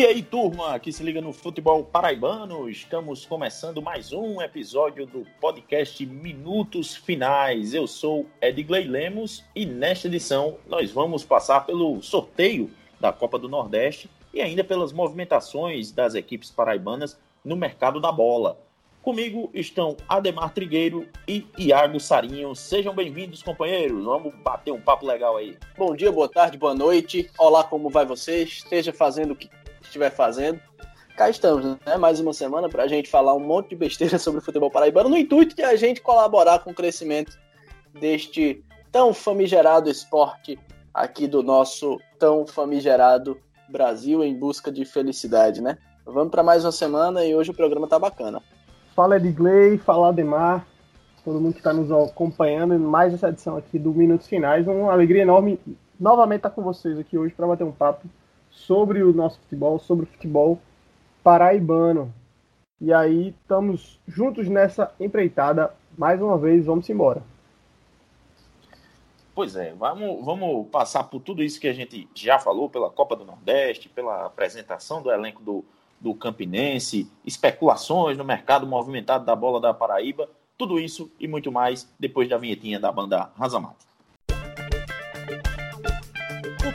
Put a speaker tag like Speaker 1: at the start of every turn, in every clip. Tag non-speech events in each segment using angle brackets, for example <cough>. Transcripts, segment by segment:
Speaker 1: E aí, turma, que se liga no futebol paraibano, estamos começando mais um episódio do podcast Minutos Finais. Eu sou Edgley Lemos e nesta edição nós vamos passar pelo sorteio da Copa do Nordeste e ainda pelas movimentações das equipes paraibanas no mercado da bola. Comigo estão Ademar Trigueiro e Iago Sarinho. Sejam bem-vindos, companheiros. Vamos bater um papo legal aí.
Speaker 2: Bom dia, boa tarde, boa noite. Olá, como vai você? Esteja fazendo o que estiver fazendo. Cá estamos, né? Mais uma semana para a gente falar um monte de besteira <laughs> sobre o futebol paraibano, no intuito de a gente colaborar com o crescimento deste tão famigerado esporte aqui do nosso tão famigerado Brasil em busca de felicidade, né? Vamos para mais uma semana e hoje o programa tá bacana.
Speaker 3: Fala Edgley, fala Ademar, todo mundo que está nos acompanhando em mais essa edição aqui do Minutos Finais. Uma alegria enorme novamente estar com vocês aqui hoje para bater um papo sobre o nosso futebol, sobre o futebol paraibano. E aí, estamos juntos nessa empreitada. Mais uma vez, vamos embora.
Speaker 1: Pois é, vamos, vamos passar por tudo isso que a gente já falou, pela Copa do Nordeste, pela apresentação do elenco do, do Campinense, especulações no mercado movimentado da bola da Paraíba, tudo isso e muito mais depois da vinhetinha da banda Razamato.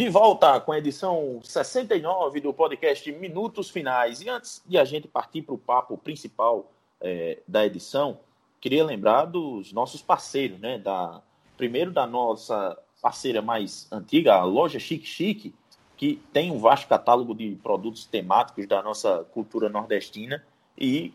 Speaker 1: De volta com a edição 69 do podcast Minutos Finais. E antes de a gente partir para o papo principal é, da edição, queria lembrar dos nossos parceiros, né? Da, primeiro da nossa parceira mais antiga, a loja Chique Chique, que tem um vasto catálogo de produtos temáticos da nossa cultura nordestina e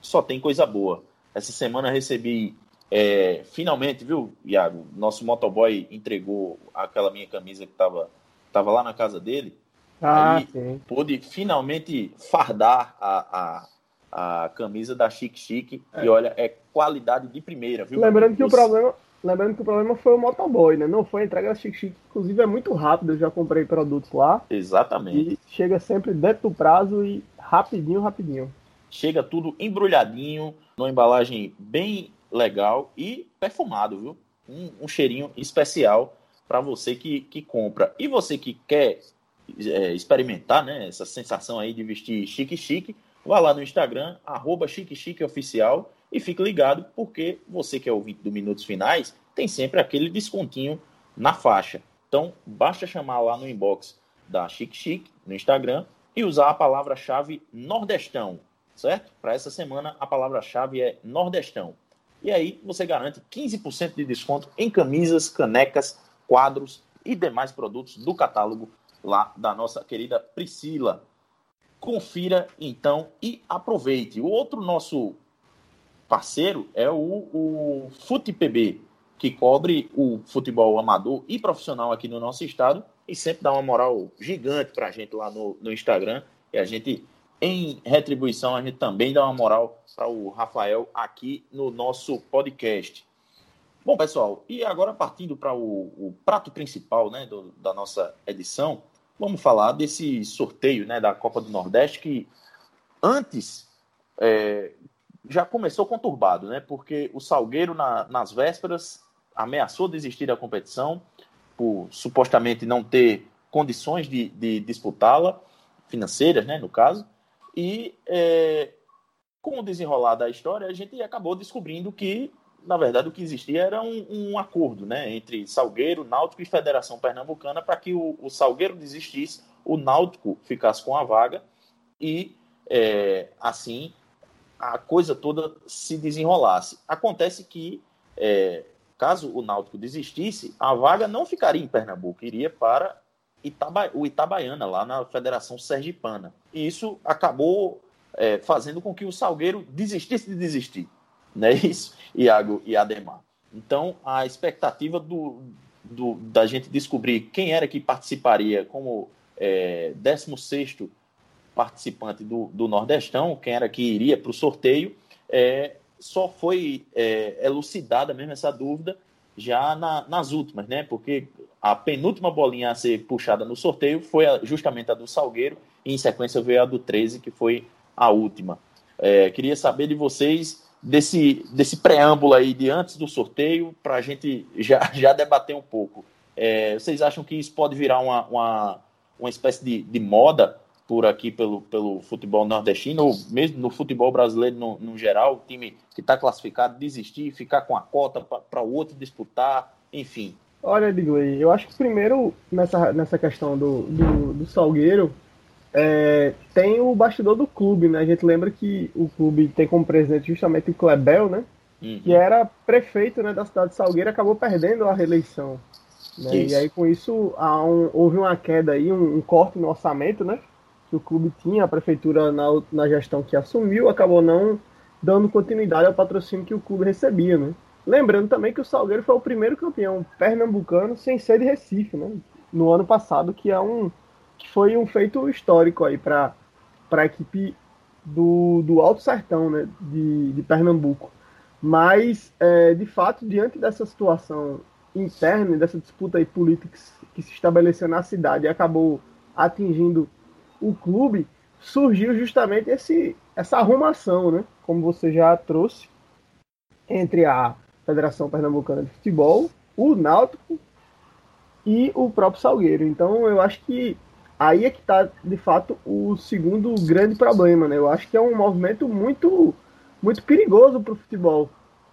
Speaker 1: só tem coisa boa. Essa semana recebi é, finalmente, viu, Iago? Nosso motoboy entregou aquela minha camisa que estava tava lá na casa dele. Ah, aí sim. pude finalmente fardar a, a, a camisa da Chique Chique. É. E olha, é qualidade de primeira, viu?
Speaker 3: Lembrando que, o problema, lembrando que o problema foi o motoboy, né? Não foi a entrega da Chique Chique. Inclusive é muito rápido, eu já comprei produtos lá.
Speaker 1: Exatamente.
Speaker 3: E chega sempre dentro do prazo e rapidinho, rapidinho.
Speaker 1: Chega tudo embrulhadinho, numa embalagem bem legal e perfumado, viu? Um, um cheirinho especial para você que, que compra. E você que quer é, experimentar né, essa sensação aí de vestir chique-chique, vá lá no Instagram, arroba chique-chique-oficial e fique ligado, porque você que é ouvinte do Minutos Finais, tem sempre aquele descontinho na faixa. Então, basta chamar lá no inbox da Chique Chique, no Instagram, e usar a palavra-chave Nordestão, certo? Para essa semana, a palavra-chave é Nordestão. E aí você garante 15% de desconto em camisas, canecas, quadros e demais produtos do catálogo lá da nossa querida Priscila. Confira então e aproveite. O outro nosso parceiro é o, o FutePB, que cobre o futebol amador e profissional aqui no nosso estado e sempre dá uma moral gigante para a gente lá no, no Instagram. E a gente em retribuição, a gente também dá uma moral para o Rafael aqui no nosso podcast. Bom, pessoal, e agora partindo para o, o, prato principal né, do, da nossa edição, vamos falar desse sorteio né, da Copa do Nordeste que antes é, já começou conturbado, né? Porque o Salgueiro, na, nas vésperas, ameaçou desistir da competição por supostamente não ter condições de, de disputá-la, financeiras, né, no caso. E é, com o desenrolar da história, a gente acabou descobrindo que, na verdade, o que existia era um, um acordo né, entre Salgueiro, Náutico e Federação Pernambucana para que o, o, Salgueiro desistisse, o Náutico ficasse com a vaga e, é, assim, a coisa toda se desenrolasse. Acontece que, é, caso o Náutico desistisse, a vaga não ficaria em Pernambuco, iria para Itaba, o Itabaiana, lá na Federação Sergipana. E isso acabou é, fazendo com que o Salgueiro desistisse de desistir. Não é <laughs> isso, Iago e Ademar? Então, a expectativa do, do, da gente descobrir quem era que participaria como é, 16 participante do, do Nordestão, quem era que iria para o sorteio, é, só foi é, elucidada mesmo essa dúvida já na, nas últimas, né? Porque a penúltima bolinha a ser puxada no sorteio foi justamente a do Salgueiro, e em sequência veio a do 13, que foi a última. É, queria saber de vocês desse, desse preâmbulo aí de antes do sorteio, para a gente já, <laughs> já debater um pouco. É, vocês acham que isso pode virar uma, uma, uma espécie de, de moda por aqui pelo, pelo futebol nordestino, ou mesmo no futebol brasileiro no, no geral, o time que está classificado desistir, ficar com a cota para o outro disputar, enfim.
Speaker 3: Olha, Digley, eu acho que primeiro nessa, nessa questão do, do, do Salgueiro, é, tem o bastidor do clube, né? A gente lembra que o clube tem como presidente justamente o Klebel, né? Uhum. Que era prefeito né, da cidade de Salgueiro acabou perdendo a reeleição. Né? E aí, com isso, um, houve uma queda aí, um, um corte no orçamento, né? Que o clube tinha, a prefeitura na, na gestão que assumiu, acabou não dando continuidade ao patrocínio que o clube recebia, né? Lembrando também que o Salgueiro foi o primeiro campeão pernambucano sem ser de Recife, né? No ano passado, que é um que foi um feito histórico aí para a equipe do, do Alto Sertão, né? De, de Pernambuco. Mas, é, de fato, diante dessa situação interna, dessa disputa aí política que se estabeleceu na cidade e acabou atingindo o clube, surgiu justamente esse, essa arrumação, né? Como você já trouxe, entre a Federação Pernambucana de Futebol, o Náutico e o próprio Salgueiro. Então eu acho que aí é que está, de fato, o segundo grande problema, né? Eu acho que é um movimento muito, muito perigoso para o futebol.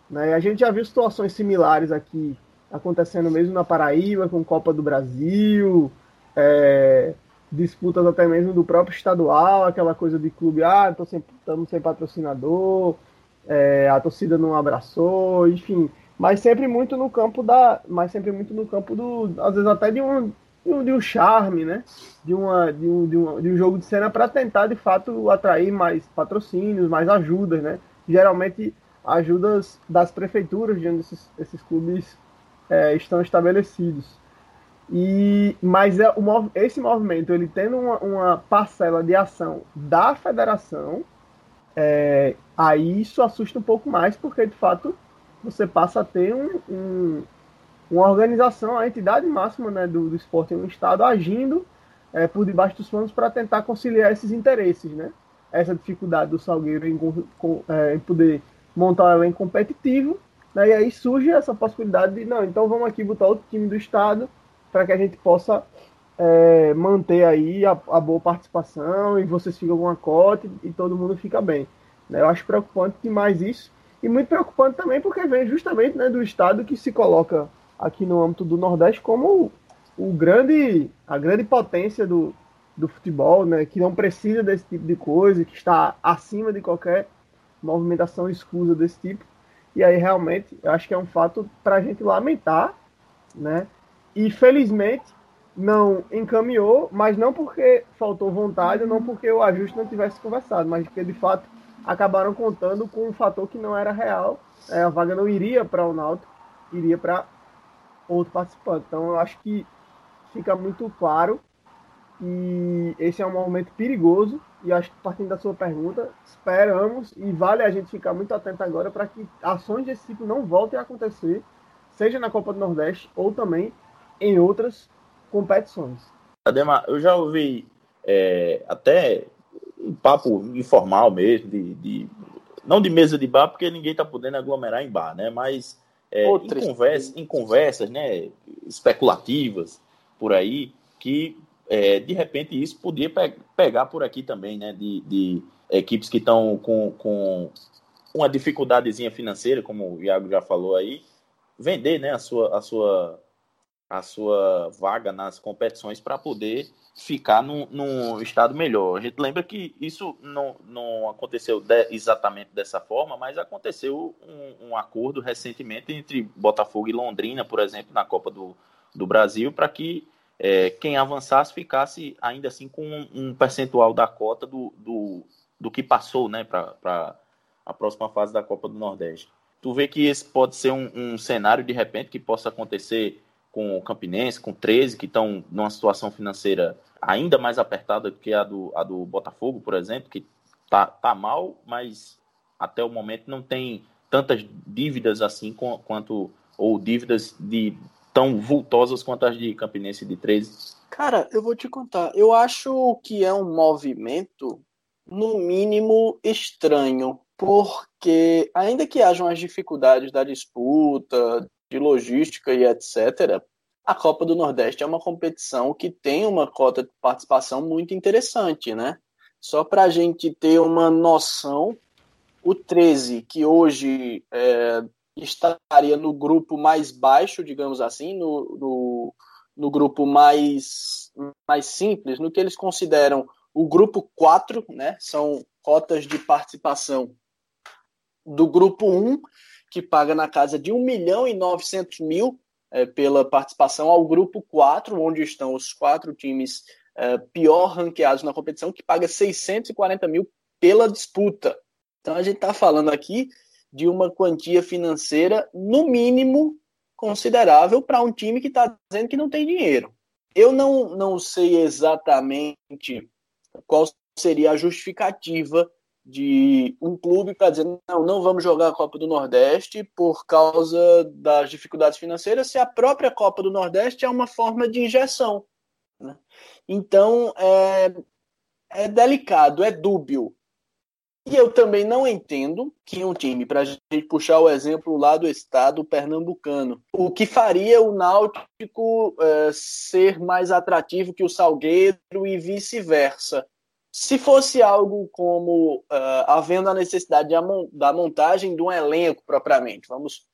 Speaker 3: Né? A gente já viu situações similares aqui acontecendo mesmo na Paraíba, com Copa do Brasil, é, disputas até mesmo do próprio estadual, aquela coisa de clube, ah, estamos sem, patrocinador, é, a torcida não abraçou, enfim, mas sempre muito no campo da, mas sempre muito no campo do, às vezes até de um, de um, de um charme, né, de, uma, de, um, de, um, de um jogo de cena para tentar de fato atrair mais patrocínios, mais ajudas, né, geralmente ajudas das prefeituras de onde esses, esses clubes é, estão estabelecidos. E, mas é, o, esse movimento, ele tendo uma, uma parcela de ação da federação, é, aí isso assusta um pouco mais, porque de fato você passa a ter um, um, uma organização, a entidade máxima né, do, do esporte em um estado agindo é, por debaixo dos panos para tentar conciliar esses interesses, né? Essa dificuldade do Salgueiro em, com, é, em poder montar um elenco competitivo, né, e aí surge essa possibilidade de, não, então vamos aqui botar outro time do estado para que a gente possa é, manter aí a, a, boa participação e vocês ficam com a cota e, todo mundo fica bem. Né? Eu acho preocupante demais isso. E muito preocupante também porque vem justamente né, do estado que se coloca aqui no âmbito do Nordeste como o, o grande, a grande potência do, do futebol, né, que não precisa desse tipo de coisa, que está acima de qualquer movimentação escusa desse tipo. E aí realmente eu acho que é um fato para a gente lamentar, né? E felizmente não encaminhou, mas não porque faltou vontade, não porque o ajuste não tivesse conversado, mas porque de fato acabaram contando com um fator que não era real. É, a vaga não iria para o Náutico, iria para outro participante. Então eu acho que fica muito claro e esse é um momento perigoso e acho que partindo da sua pergunta, esperamos e vale a gente ficar muito atento agora para que ações desse tipo não voltem a acontecer, seja na Copa do Nordeste ou também em outras competições.
Speaker 1: Ademar, eu já ouvi é, até um papo informal mesmo, de, de, não de mesa de bar, porque ninguém está podendo aglomerar em bar, né? Mas é, em, conversa, em conversas né, especulativas por aí, que é, de repente isso podia pe pegar por aqui também, né? De, de equipes que estão com, com uma dificuldadezinha financeira, como o Iago já falou aí, vender né, a, sua, a sua a sua vaga nas competições para poder ficar num, num, estado melhor. A gente lembra que isso não, não aconteceu de, exatamente dessa forma, mas aconteceu um, um, acordo recentemente entre Botafogo e Londrina, por exemplo, na Copa do, do Brasil, para que é, quem avançasse ficasse ainda assim com um, um percentual da cota do, do, do que passou né, para a próxima fase da Copa do Nordeste. Tu vê que esse pode ser um, um cenário de repente que possa acontecer com o Campinense, com 13, que estão numa situação financeira ainda mais apertada do que a do, a do Botafogo, por exemplo, que tá, tá mal, mas até o momento não tem tantas dívidas assim quanto ou dívidas de tão vultosas quanto as de Campinense de 13?
Speaker 2: Cara, eu vou te contar. Eu acho que é um movimento, no mínimo, estranho. Porque, ainda que hajam as dificuldades da disputa, de logística e etc., a Copa do Nordeste é uma competição que tem uma cota de participação muito interessante, né? Só para a gente ter uma noção, o 13, que hoje é, estaria no grupo mais baixo, digamos assim, no, no, no, grupo mais, mais simples, no que eles consideram o grupo 4, né? São cotas de participação do grupo 1, que paga na casa de 1 milhão e 900 mil é, pela participação, ao grupo 4, onde estão os quatro times é, pior ranqueados na competição, que paga 640 mil pela disputa. Então a gente está falando aqui de uma quantia financeira, no mínimo, considerável para um time que está dizendo que não tem dinheiro. Eu não, não sei exatamente qual seria a justificativa de um clube para dizer não, não vamos jogar a Copa do Nordeste por causa das dificuldades financeiras, se a própria Copa do Nordeste é uma forma de injeção. Né? Então é, é delicado, é dúbio. E eu também não entendo que um time, para a gente puxar o exemplo lá do estado pernambucano, o que faria o Náutico é, ser mais atrativo que o Salgueiro e vice-versa. Se fosse algo como uh, havendo a necessidade da montagem de um elenco propriamente, vamos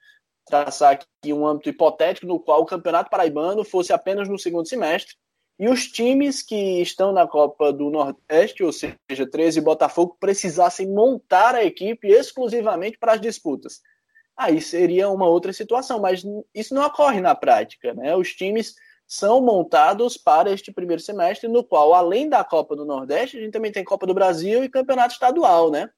Speaker 2: traçar aqui um âmbito hipotético no qual o Campeonato Paraibano fosse apenas no segundo semestre e os times que estão na Copa do Nordeste, ou seja, 13 e Botafogo, precisassem montar a equipe exclusivamente para as disputas. Aí seria uma outra situação, mas isso não ocorre na prática. Né? Os times são montados para este primeiro semestre, no qual, além da Copa do Nordeste, a gente também tem Copa do Brasil e Campeonato Estadual, né?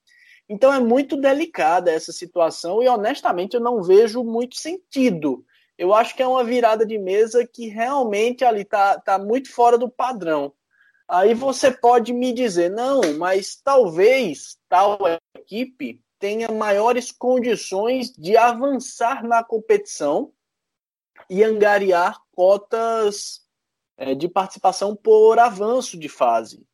Speaker 2: Então é muito delicada essa situação e, honestamente, eu não vejo muito sentido. Eu acho que é uma virada de mesa que realmente ali tá, tá muito fora do padrão. Aí você pode me dizer, não, mas talvez tal equipe tenha maiores condições de avançar na competição e angariar cotas é, de participação por avanço de fase.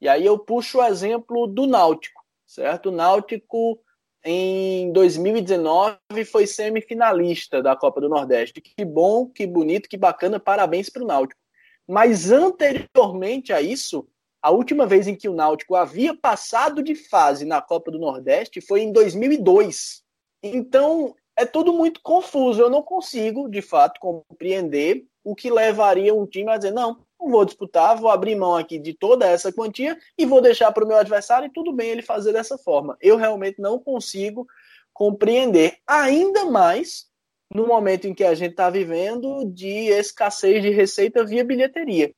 Speaker 2: E aí eu puxo o exemplo do Náutico, certo? O Náutico em 2019 foi semifinalista da Copa do Nordeste. Que bom, que bonito, que bacana, parabéns para o Náutico. Mas anteriormente a isso, a última vez em que o Náutico havia passado de fase na Copa do Nordeste foi em 2002. Então, é tudo muito confuso. Eu não consigo, de fato, compreender o que levaria um time a dizer: não, não vou disputar, vou abrir mão aqui de toda essa quantia e vou deixar para o meu adversário e tudo bem ele fazer dessa forma. Eu realmente não consigo compreender, ainda mais no momento em que a gente está vivendo de escassez de receita via bilheteria.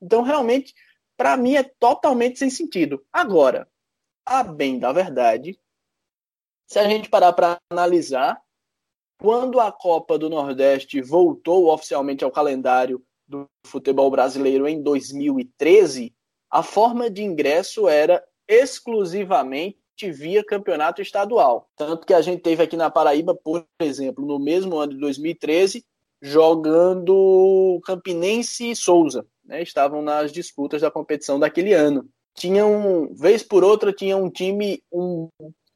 Speaker 2: Então, realmente, para mim é totalmente sem sentido. Agora, a bem da verdade, se a gente parar para analisar, quando a Copa do Nordeste voltou oficialmente ao calendário do futebol brasileiro em 2013, a forma de ingresso era exclusivamente via campeonato estadual. Tanto que a gente teve aqui na Paraíba, por exemplo, no mesmo ano de 2013, jogando Campinense e Souza. Né? Estavam nas disputas da competição daquele ano. Tinham, vez por outra, tinha um time um,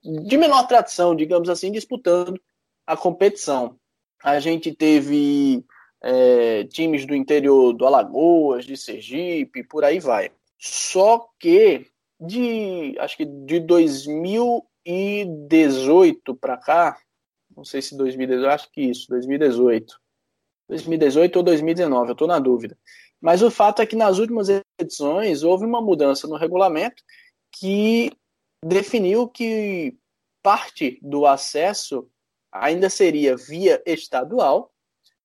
Speaker 2: de menor tradição, digamos assim, disputando a competição. A gente teve é, times do interior do Alagoas, de Sergipe, por aí vai. Só que de acho que de 2018 para cá, não sei se 2018, acho que isso, 2018. 2018 ou 2019, eu estou na dúvida. Mas o fato é que nas últimas edições houve uma mudança no regulamento que definiu que parte do acesso ainda seria via estadual,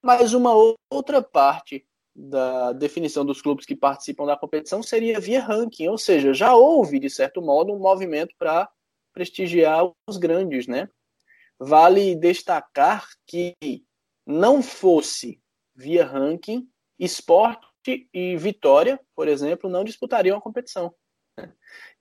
Speaker 2: mas uma outra parte da definição dos clubes que participam da competição seria via ranking, ou seja, já houve, de certo modo, um movimento para prestigiar os grandes, né? Vale destacar que não fosse via ranking, esporte e vitória, por exemplo, não disputariam a competição.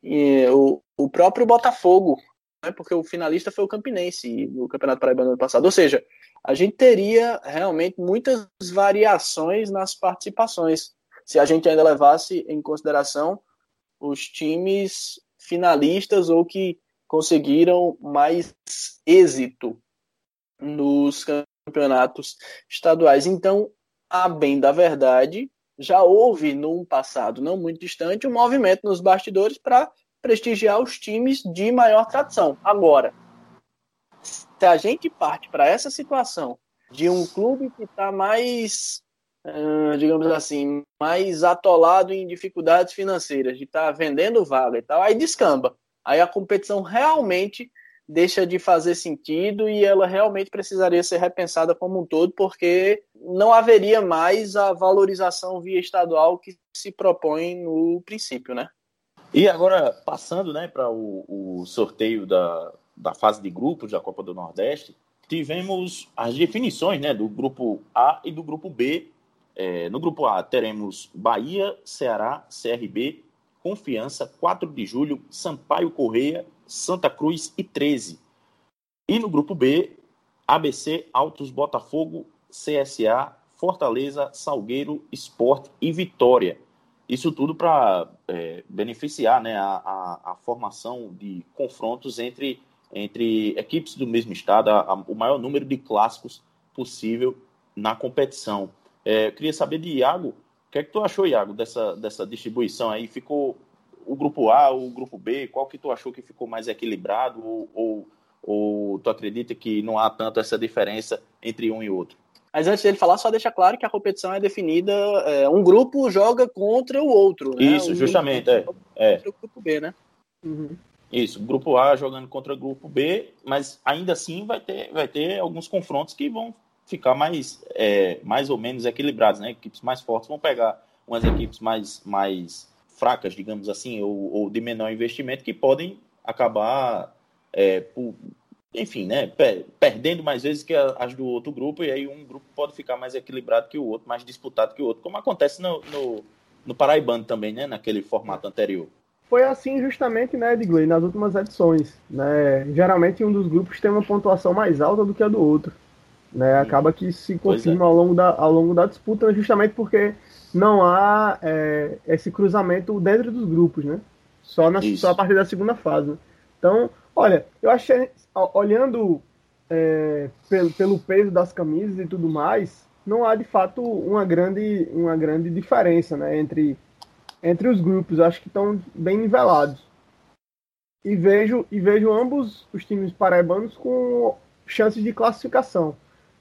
Speaker 2: E o, o próprio Botafogo né? Porque o finalista foi o Campinense no Campeonato Paraibano ano passado. Ou seja, a gente teria realmente muitas variações nas participações se a gente ainda levasse em consideração os times finalistas ou que conseguiram mais êxito nos campeonatos estaduais. Então, a bem da verdade, já houve num passado não muito distante um movimento nos bastidores para prestigiar os times de maior tradição. Agora, se a gente parte para essa situação de um clube que está mais, uh, digamos assim, mais atolado em dificuldades financeiras, de estar tá vendendo vaga e tal, aí descamba. Aí a competição realmente deixa de fazer sentido e ela realmente precisaria ser repensada como um todo, porque não haveria mais a valorização via estadual que se propõe no princípio, né?
Speaker 1: E agora, passando né, para o, o, sorteio da, da fase de grupos da Copa do Nordeste, tivemos as definições né, do grupo A e do grupo B. É, no grupo A teremos Bahia, Ceará, CRB, Confiança, 4 de julho, Sampaio Correia, Santa Cruz e 13. E no grupo B, ABC, Altos Botafogo, CSA, Fortaleza, Salgueiro, Esporte e Vitória. Isso tudo para é, beneficiar né, a, a, a, formação de confrontos entre, entre equipes do mesmo estado, a, o maior número de clássicos possível na competição. É, queria saber de Iago, o que é que tu achou, Iago, dessa, dessa distribuição aí? Ficou o grupo A, o grupo B, qual que tu achou que ficou mais equilibrado ou, ou, ou tu acredita que não há tanto essa diferença entre um e outro?
Speaker 2: Mas antes dele falar, só deixa claro que a competição é definida, é, um grupo joga contra o outro. Né?
Speaker 1: Isso, justamente, é. é.
Speaker 2: Contra o grupo B, né?
Speaker 1: Uhum. Isso, grupo A jogando contra o grupo B, mas ainda assim vai ter, vai ter alguns confrontos que vão ficar mais, é, mais ou menos equilibrados, né? Equipes mais fortes vão pegar umas equipes mais, mais fracas, digamos assim, ou, ou de menor investimento, que podem acabar é, por, enfim, né, perdendo mais vezes que as do outro grupo, e aí um grupo pode ficar mais equilibrado que o outro, mais disputado que o outro, como acontece no, no, no Paraibano também, né, naquele formato anterior.
Speaker 3: Foi assim justamente, né, Edgley, nas últimas edições. Né? Geralmente um dos grupos tem uma pontuação mais alta do que a do outro. Né? Acaba que se confirma é. ao, longo da, ao longo da disputa, justamente porque não há é, esse cruzamento dentro dos grupos, né? Só, na, só a partir da segunda fase. Né? Então, olha, eu achei, olhando é, pelo, pelo peso das camisas e tudo mais, não há de fato uma grande, uma grande diferença né, entre, entre os grupos. Acho que estão bem nivelados. E vejo, e vejo ambos os times paraibanos com chances de classificação.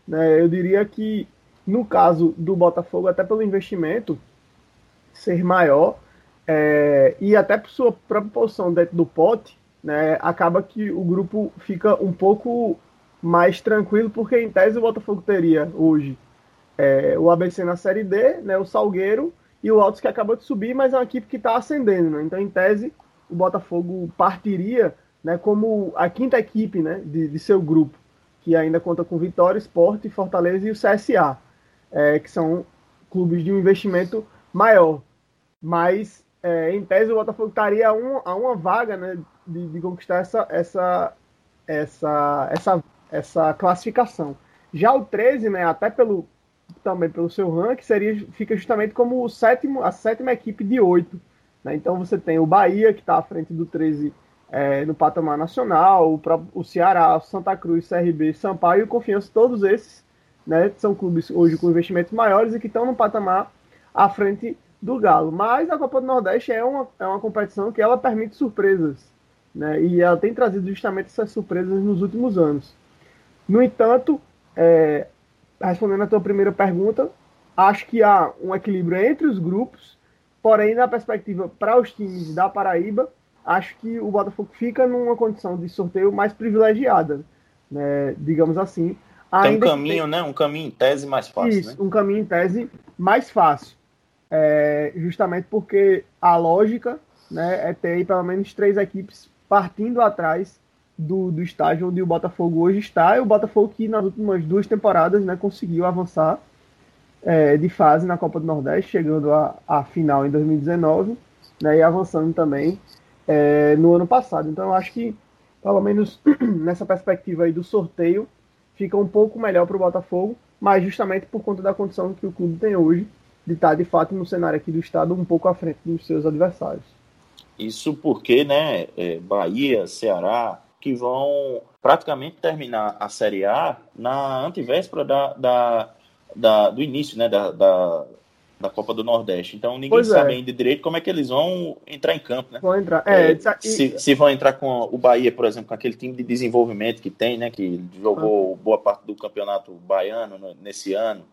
Speaker 3: Né? Eu diria que, no caso do Botafogo, até pelo investimento ser maior, é, e até por sua própria posição dentro do pote, né, acaba que o grupo fica um pouco mais tranquilo, porque em tese o Botafogo teria hoje é, o ABC na Série D, né, o Salgueiro e o Altos que acabou de subir, mas é uma equipe que está ascendendo. Né? Então, em tese, o Botafogo partiria né, como a quinta equipe né, de, de seu grupo, que ainda conta com Vitória, Esporte, Fortaleza e o CSA, é, que são clubes de um investimento maior. Mas, é, em tese, o Botafogo estaria a, um, a uma vaga né, de, de conquistar essa, essa, essa, essa, essa classificação. Já o 13, né, até pelo também pelo seu ranking, seria, fica justamente como o sétimo, a sétima equipe de oito. Né? Então você tem o Bahia, que está à frente do 13 é, no patamar nacional, o, o Ceará, Santa Cruz, CRB, Sampaio e Confiança, todos esses né, são clubes hoje com investimentos maiores e que estão no patamar à frente do Galo. Mas a Copa do Nordeste é uma, é uma competição que ela permite surpresas. Né? E ela tem trazido justamente essas surpresas nos últimos anos. No entanto, é, respondendo a tua primeira pergunta, acho que há um equilíbrio entre os grupos, porém, na perspectiva para os times da Paraíba, acho que o Botafogo fica numa condição de sorteio mais privilegiada, né? digamos assim.
Speaker 1: Tem um caminho, tem... né? Um caminho em tese mais fácil. Isso,
Speaker 3: né? um caminho em tese mais fácil. É, justamente porque a lógica né, é ter aí pelo menos três equipes partindo atrás do, do estágio onde o Botafogo hoje está, e o Botafogo que nas últimas duas temporadas né, conseguiu avançar é, de fase na Copa do Nordeste, chegando à, final em 2019, né, e avançando também é, no ano passado. Então eu acho que pelo menos <clears throat> nessa perspectiva aí do sorteio, fica um pouco melhor para o Botafogo, mas justamente por conta da condição que o clube tem hoje de estar de fato no cenário aqui do estado um pouco à frente dos seus adversários.
Speaker 1: Isso porque, né, é, Bahia, Ceará, que vão praticamente terminar a Série A na antivéspera da, da, da do início, né, da, da, da Copa do Nordeste. Então ninguém pois sabe é. ainda direito como é que eles vão entrar em campo, né?
Speaker 3: Vão entrar. É, é,
Speaker 1: se, se, vão entrar com o Bahia, por exemplo, com aquele time de desenvolvimento que tem, né? Que jogou ah. boa parte do campeonato baiano nesse ano.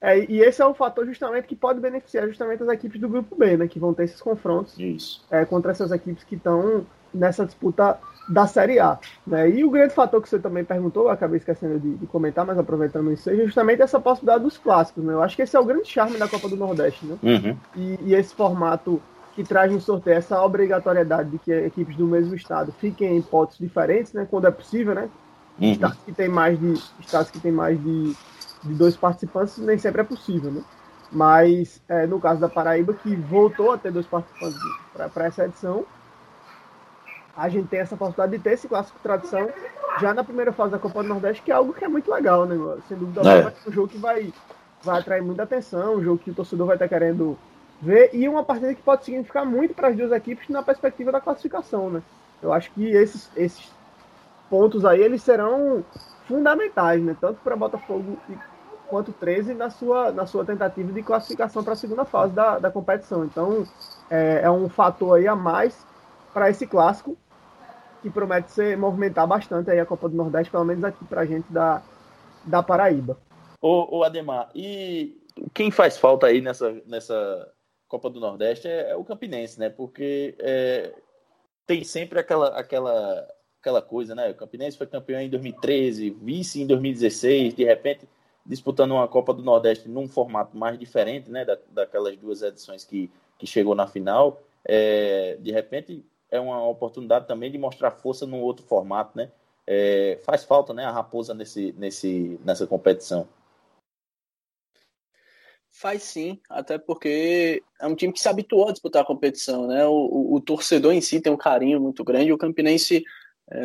Speaker 3: É, e esse é o fator justamente que pode beneficiar justamente as equipes do grupo B, né? Que vão ter esses confrontos
Speaker 1: Isso.
Speaker 3: É, contra essas equipes que estão nessa disputa da Série A. Né? E o grande fator que você também perguntou, eu acabei esquecendo de, de, comentar, mas aproveitando isso é justamente essa possibilidade dos clássicos. Né? Eu acho que esse é o grande charme da Copa do Nordeste. Né?
Speaker 1: Uhum.
Speaker 3: E, e, esse formato que traz no sorteio essa obrigatoriedade de que equipes do mesmo estado fiquem em potes diferentes, né? quando é possível, né? Uhum. Estados que tem mais de estados que tem mais de, de dois participantes nem sempre é possível, né? Mas é, no caso da Paraíba, que voltou a ter dois participantes para essa edição, a gente tem essa possibilidade de ter esse clássico tradição já na primeira fase da Copa do Nordeste, que é algo que é muito legal, né? Sem dúvida é. alguma, é um jogo que vai, vai atrair muita atenção, um jogo que o torcedor vai estar querendo ver, e uma partida que pode significar muito para as duas equipes na perspectiva da classificação, né? Eu acho que esses, esses pontos aí, eles serão fundamentais, né? Tanto para Botafogo quanto 13 na sua, na sua tentativa de classificação para a segunda fase da, da competição. Então, é, é um fator aí a mais para esse clássico que promete ser movimentar bastante aí a Copa do Nordeste, pelo menos aqui para a gente da, da Paraíba.
Speaker 1: Ô, Ademar, e quem faz falta aí nessa, nessa Copa do Nordeste é, é o Campinense, né? Porque é, tem sempre aquela, aquela, aquela coisa, né? O Campinense foi campeão em 2013, vice em 2016, de repente disputando uma Copa do Nordeste num formato mais diferente, né? Da, daquelas duas edições que, que chegou na final. É, de repente é uma oportunidade também de mostrar força num outro formato, né? É, faz falta, né, a Raposa nesse, nesse, nessa competição.
Speaker 2: Faz sim, até porque é um time que se habituou a disputar a competição, né? O, o, o torcedor em si tem um carinho muito grande. O Campinense,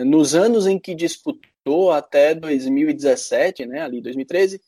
Speaker 2: nos anos em que disputou até 2017, né, ali 2013,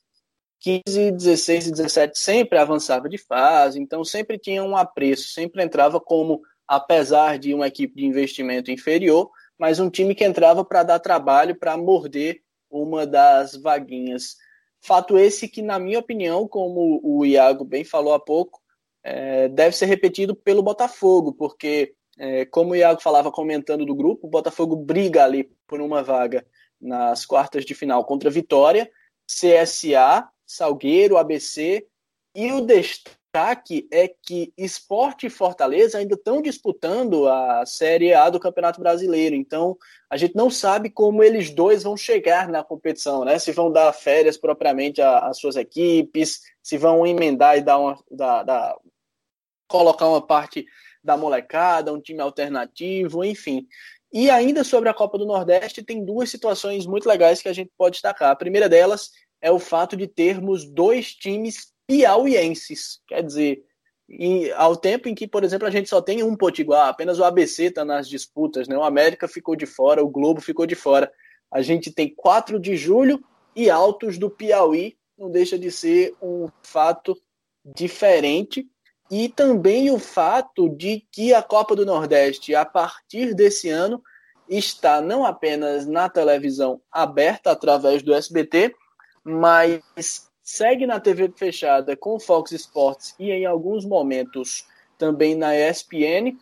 Speaker 2: 15, 16 e 17 sempre avançava de fase, então sempre tinha um apreço, sempre entrava como apesar de uma equipe de investimento inferior, mas um time que entrava para dar trabalho, para morder uma das vaguinhas. Fato esse que, na minha opinião, como o Iago bem falou há pouco, é, deve ser repetido pelo Botafogo, porque, é, como o Iago falava comentando do grupo, o Botafogo briga ali por uma vaga nas quartas de final contra Vitória, CSA, Salgueiro, ABC e o destaque é que Esporte e Fortaleza ainda estão disputando a Série A do Campeonato Brasileiro. Então, a gente não sabe como eles dois vão chegar na competição, né? Se vão dar férias propriamente às suas equipes, se vão emendar e dar uma, dar, dar, colocar uma parte da molecada, um time alternativo, enfim. E ainda sobre a Copa do Nordeste, tem duas situações muito legais que a gente pode destacar. A primeira delas é o fato de termos dois times piauienses. Quer dizer, e ao tempo em que, por exemplo, a gente só tem um potiguar, apenas o ABC está nas disputas, né? o América ficou de fora, o Globo ficou de fora. A gente tem 4 de julho e Altos do Piauí, não deixa de ser um fato diferente. E também o fato de que a Copa do Nordeste, a partir desse ano, está não apenas na televisão aberta através do SBT, mas segue na TV fechada com Fox Sports e em alguns momentos também na ESPN.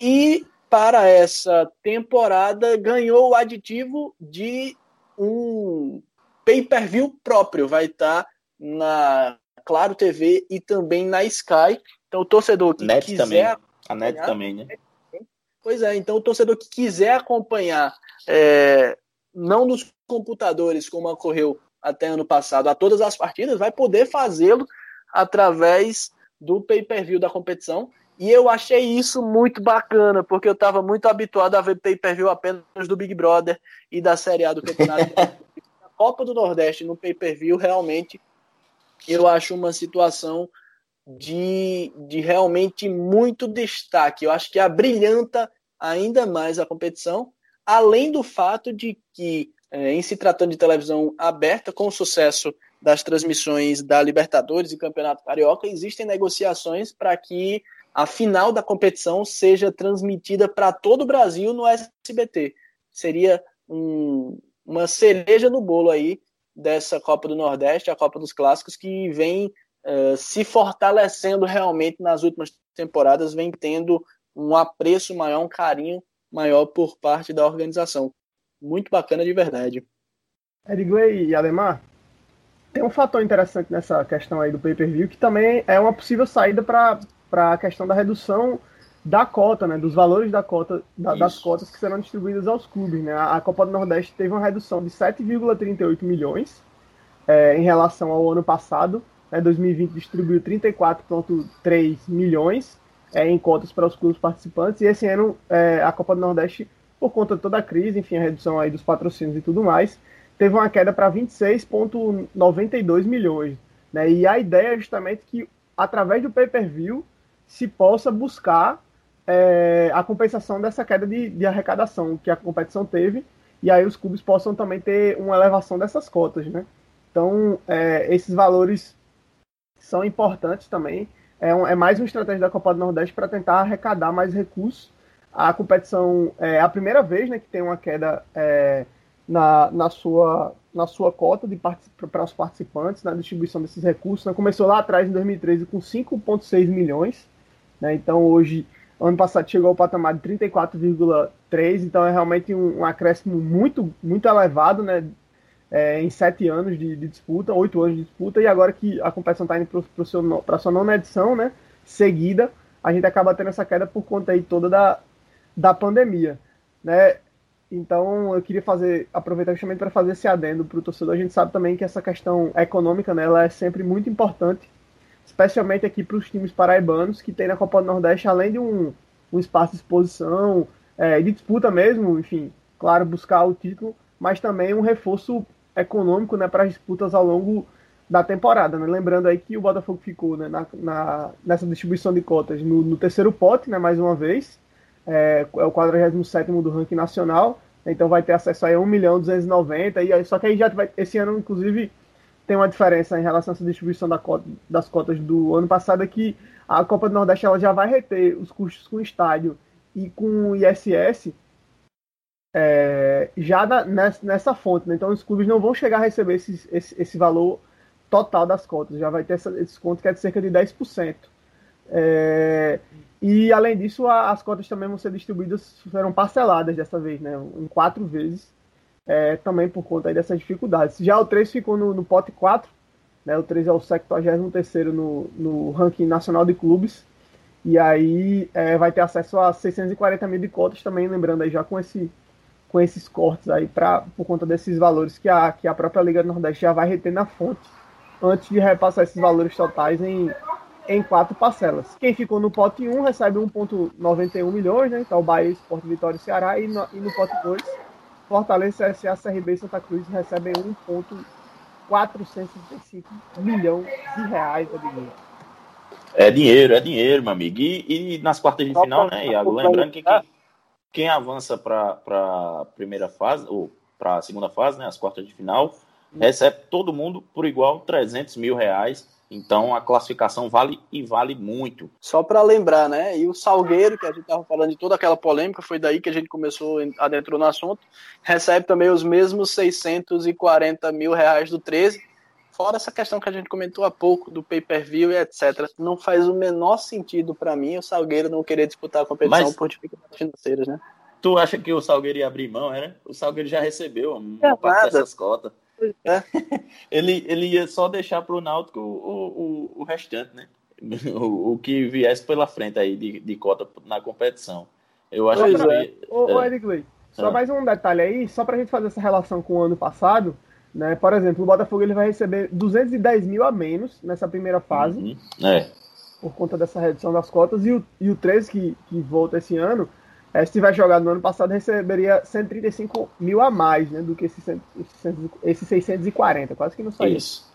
Speaker 2: E para essa temporada ganhou o aditivo de um pay-per-view próprio, vai estar na Claro TV e também na Sky. Então o torcedor que
Speaker 1: Net
Speaker 2: quiser
Speaker 1: também. a Net também, né?
Speaker 2: Pois é, então o torcedor que quiser acompanhar é, não nos computadores como ocorreu até ano passado a todas as partidas, vai poder fazê-lo através do pay-per-view da competição. E eu achei isso muito bacana, porque eu estava muito habituado a ver pay-per-view apenas do Big Brother e da Série A do Campeonato. <laughs> a Copa do Nordeste no pay-per-view, realmente, eu acho uma situação de, de realmente muito destaque. Eu acho que abrilhanta ainda mais a competição além do fato de que, é, em se tratando de televisão aberta, com o sucesso das transmissões da Libertadores e Campeonato Carioca, existem negociações para que a final da competição seja transmitida para todo o Brasil no SBT. Seria um, uma cereja no bolo aí dessa Copa do Nordeste, a Copa dos Clássicos, que vem uh, se fortalecendo realmente nas últimas temporadas, vem tendo um apreço maior, um carinho maior por parte da organização. Muito bacana de verdade.
Speaker 3: Edgley e Ademar, tem um fator interessante nessa questão aí do pay-per-view que também é uma possível saída para a questão da redução da cota, né, dos valores da cota, da, das cotas que serão distribuídas aos clubes. Né? A, Copa do Nordeste teve uma redução de 7,38 milhões é, em relação ao ano passado. Né, 2020 distribuiu 34,3 milhões é, em cotas para os clubes participantes. E esse ano é, a Copa do Nordeste, por conta de toda a crise, enfim, a redução aí dos patrocínios e tudo mais, teve uma queda para 26,92 milhões. Né? E a ideia é justamente que, através do pay-per-view, se possa buscar é, a compensação dessa queda de, de, arrecadação que a competição teve, e aí os clubes possam também ter uma elevação dessas cotas. Né? Então, é, esses valores são importantes também é, um, é mais uma estratégia da Copa do Nordeste para tentar arrecadar mais recursos. A competição é a primeira vez né, que tem uma queda é, na, na, sua, na sua cota para os participantes, na distribuição desses recursos. Né? Começou lá atrás, em 2013, com 5,6 milhões. Né? Então, hoje, ano passado, chegou ao patamar de 34,3. Então, é realmente um, um acréscimo muito, muito elevado né? é, em sete anos de, de, disputa, oito anos de disputa, e agora que a competição está indo para a sua nona edição, né, seguida, a gente acaba tendo essa queda por conta aí toda da, da pandemia, né? Então eu queria fazer, aproveitar justamente para fazer esse adendo para o torcedor. A gente sabe também que essa questão econômica, né, ela é sempre muito importante, especialmente aqui para os times paraibanos que tem na Copa do Nordeste, além de um, um espaço de exposição, é, de disputa mesmo, enfim, claro, buscar o título, mas também um reforço econômico né, para as disputas ao longo da temporada. Né? Lembrando aí que o Botafogo ficou né, na, na, nessa distribuição de cotas no, no, terceiro pote, né, mais uma vez. É, é o 47 do ranking nacional. Então vai ter acesso aí a 1 milhão 290. E aí, só que aí já vai, esse ano, inclusive, tem uma diferença em relação essa distribuição da cota, das cotas do ano passado, é que a Copa do Nordeste ela já vai reter os custos com o estádio e com o ISS é, já na, nessa, nessa, fonte. Né? Então os clubes não vão chegar a receber esse, esse, esse valor total das cotas, já vai ter essa, esse desconto que é de cerca de 10%. É, e além disso, a, as cotas também vão ser distribuídas, serão parceladas dessa vez, né? em quatro vezes, é, também por conta dessas dificuldades. Já o 3 ficou no, no pote 4, né? o 3 é o 73 no, no ranking nacional de clubes, e aí é, vai ter acesso a 640 mil de cotas também, lembrando aí já com esse com esses cortes aí pra, por conta desses valores que a, que a própria Liga do Nordeste já vai reter na fonte antes de repassar esses valores totais em, em quatro parcelas. Quem ficou no pote 1 recebe 1,91 milhões, né? Então Bahia, Sport, Vitória e Ceará. E no, e no pote 2, Fortaleza, CSA, CRB e Santa Cruz recebem 1,465 milhão de reais, Adiguinho.
Speaker 1: É dinheiro, é dinheiro, meu amigo. E, e nas quartas de final, né, Iago? Lembrando que, que quem avança para a primeira fase, ou para a segunda fase, né, as quartas de final, recebe todo mundo por igual 300 mil reais. Então a classificação vale e vale muito.
Speaker 2: Só para lembrar, né? E o Salgueiro, que a gente estava falando de toda aquela polêmica, foi daí que a gente começou a adentrar no assunto, recebe também os mesmos 640 mil reais do 13. Fora essa questão que a gente comentou há pouco do pay-per-view e etc. Não faz o menor sentido para mim o Salgueiro não querer disputar a competição Mas... por dificuldades financeiras, né?
Speaker 1: Tu acha que o Salgueiro ia abrir mão, né? O Salgueiro já recebeu uma é parte nada. dessas cotas. É. <laughs> ele, ele ia só deixar pro Náutico o, o, o restante, né? <laughs> O, o, que viesse pela frente aí de, de cota na competição. Eu acho
Speaker 3: que. É. Ô, ô, Eric só ah. mais um detalhe aí, só pra gente fazer essa relação com o ano passado. Né? Por exemplo, o Botafogo ele vai receber 210 mil a menos nessa primeira fase. Uhum.
Speaker 1: É.
Speaker 3: Por conta dessa redução das cotas. E o, e o 13, que, que volta esse ano, é, se tiver jogado no ano passado, receberia 135 mil a mais né, do que esses, esses 640. Quase que não saiu.
Speaker 1: Isso.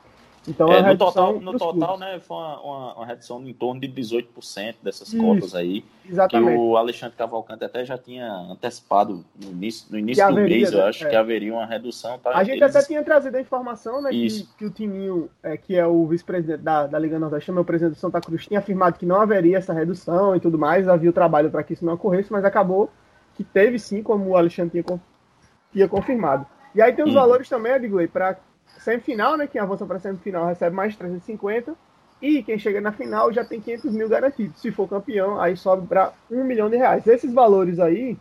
Speaker 1: Então, é, no total, no total né, foi uma, uma, uma, redução em torno de 18% dessas Isso, cotas aí. Exatamente. Que o Alexandre Cavalcante até já tinha antecipado no início, no início do haveria, mês, eu né? acho é. que haveria uma redução.
Speaker 3: Tá? A gente Eles... até tinha trazido a informação né, que, que, o Tininho, é, que é o vice-presidente da, da Liga Nordeste, é o presidente do Santa Cruz, tinha afirmado que não haveria essa redução e tudo mais, havia o trabalho para que isso não ocorresse, mas acabou que teve sim, como o Alexandre tinha, tinha confirmado. E aí tem os hum. valores também, Edgley, para semifinal, né? Quem avança para semifinal recebe mais de 350. E quem chega na final já tem 500 mil garantidos. Se for campeão, aí sobe para 1 milhão de reais. Esses valores aí,